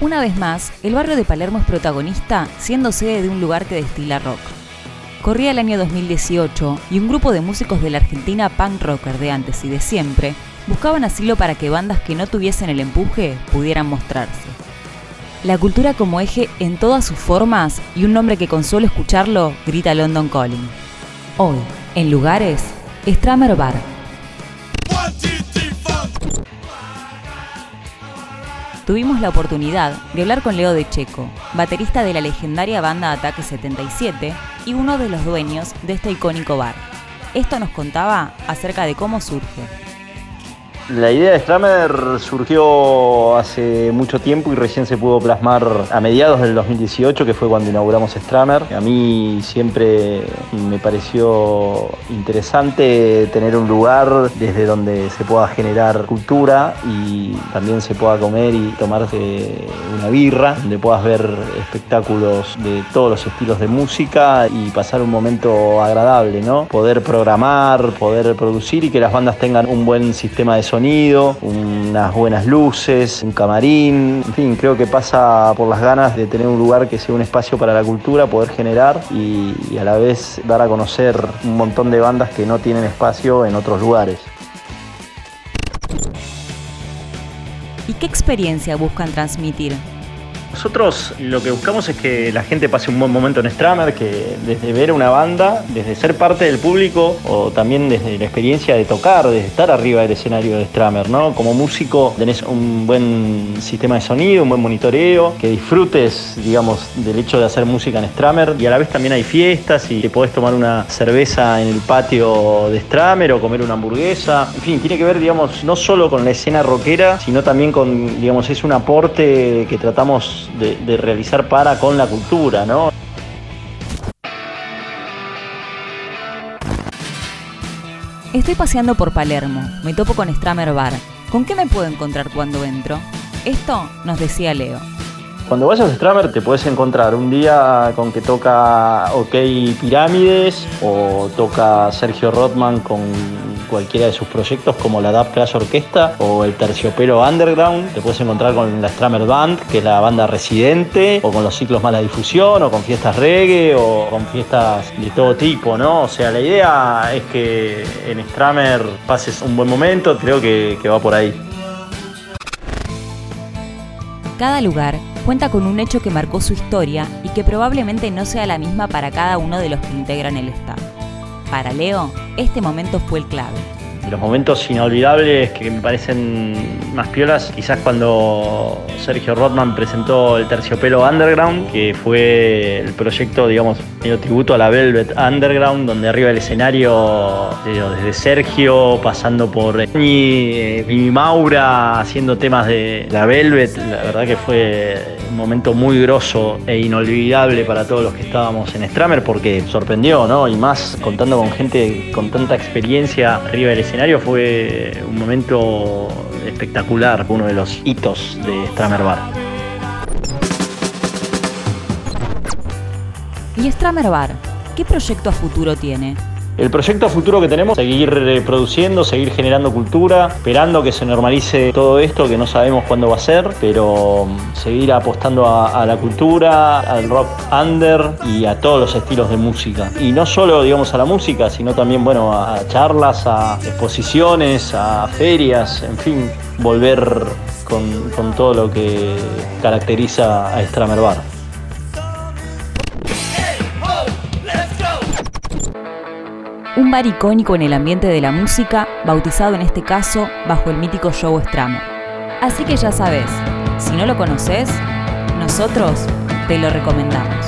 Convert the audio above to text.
Una vez más, el barrio de Palermo es protagonista siendo sede de un lugar que destila rock. Corría el año 2018 y un grupo de músicos de la Argentina punk rocker de antes y de siempre buscaban asilo para que bandas que no tuviesen el empuje pudieran mostrarse. La cultura como eje en todas sus formas y un nombre que con solo escucharlo grita London Calling. Hoy, en lugares, Stramer Bar. Tuvimos la oportunidad de hablar con Leo De Checo, baterista de la legendaria banda Ataque 77 y uno de los dueños de este icónico bar. Esto nos contaba acerca de cómo surge, la idea de Stramer surgió hace mucho tiempo y recién se pudo plasmar a mediados del 2018, que fue cuando inauguramos Stramer. A mí siempre me pareció interesante tener un lugar desde donde se pueda generar cultura y también se pueda comer y tomarse una birra, donde puedas ver espectáculos de todos los estilos de música y pasar un momento agradable, ¿no? Poder programar, poder producir y que las bandas tengan un buen sistema de sonido sonido, unas buenas luces, un camarín, en fin, creo que pasa por las ganas de tener un lugar que sea un espacio para la cultura, poder generar y, y a la vez dar a conocer un montón de bandas que no tienen espacio en otros lugares. ¿Y qué experiencia buscan transmitir? Nosotros lo que buscamos es que la gente pase un buen momento en Stramer, que desde ver una banda, desde ser parte del público o también desde la experiencia de tocar, de estar arriba del escenario de Stramer, ¿no? Como músico tenés un buen sistema de sonido, un buen monitoreo, que disfrutes, digamos, del hecho de hacer música en Stramer y a la vez también hay fiestas y te podés tomar una cerveza en el patio de Stramer o comer una hamburguesa. En fin, tiene que ver, digamos, no solo con la escena rockera, sino también con, digamos, es un aporte que tratamos de, realizar para con la cultura, ¿no? Estoy paseando por Palermo, me topo con Stramer Bar. ¿Con qué me puedo encontrar cuando entro? Esto nos decía Leo. Cuando vayas a Stramer te puedes encontrar un día con que toca OK Pirámides o toca Sergio Rothman con cualquiera de sus proyectos como la Dub Crash Orquesta o el Terciopelo Underground. Te puedes encontrar con la Stramer Band, que es la banda residente, o con los ciclos Mala Difusión, o con fiestas reggae, o con fiestas de todo tipo, ¿no? O sea, la idea es que en Stramer pases un buen momento, creo que va por ahí. Cada lugar cuenta con un hecho que marcó su historia y que probablemente no sea la misma para cada uno de los que integran el staff. Para Leo, este momento fue el clave los momentos inolvidables que me parecen más piolas, quizás cuando Sergio Rothman presentó el Terciopelo Underground, que fue el proyecto, digamos, medio tributo a la Velvet Underground, donde arriba del escenario, desde Sergio, pasando por Mimi eh, Maura, haciendo temas de la Velvet, la verdad que fue un momento muy grosso e inolvidable para todos los que estábamos en Stramer, porque sorprendió, ¿no? Y más contando con gente con tanta experiencia arriba del escenario escenario fue un momento espectacular, uno de los hitos de Stramer Bar. ¿Y Stramer Bar? ¿Qué proyecto a futuro tiene? El proyecto futuro que tenemos, seguir produciendo, seguir generando cultura, esperando que se normalice todo esto, que no sabemos cuándo va a ser, pero mm, seguir apostando a, la cultura, al rock under y a todos los estilos de música. Y no solo, digamos, a la música, sino también, bueno, a charlas, a exposiciones, a ferias, en fin, volver con, todo lo que caracteriza a Stramer un bar icónico en el ambiente de la música, bautizado en este caso bajo el mítico show Stramer. Así que ya sabes, si no lo conoces, nosotros te lo recomendamos.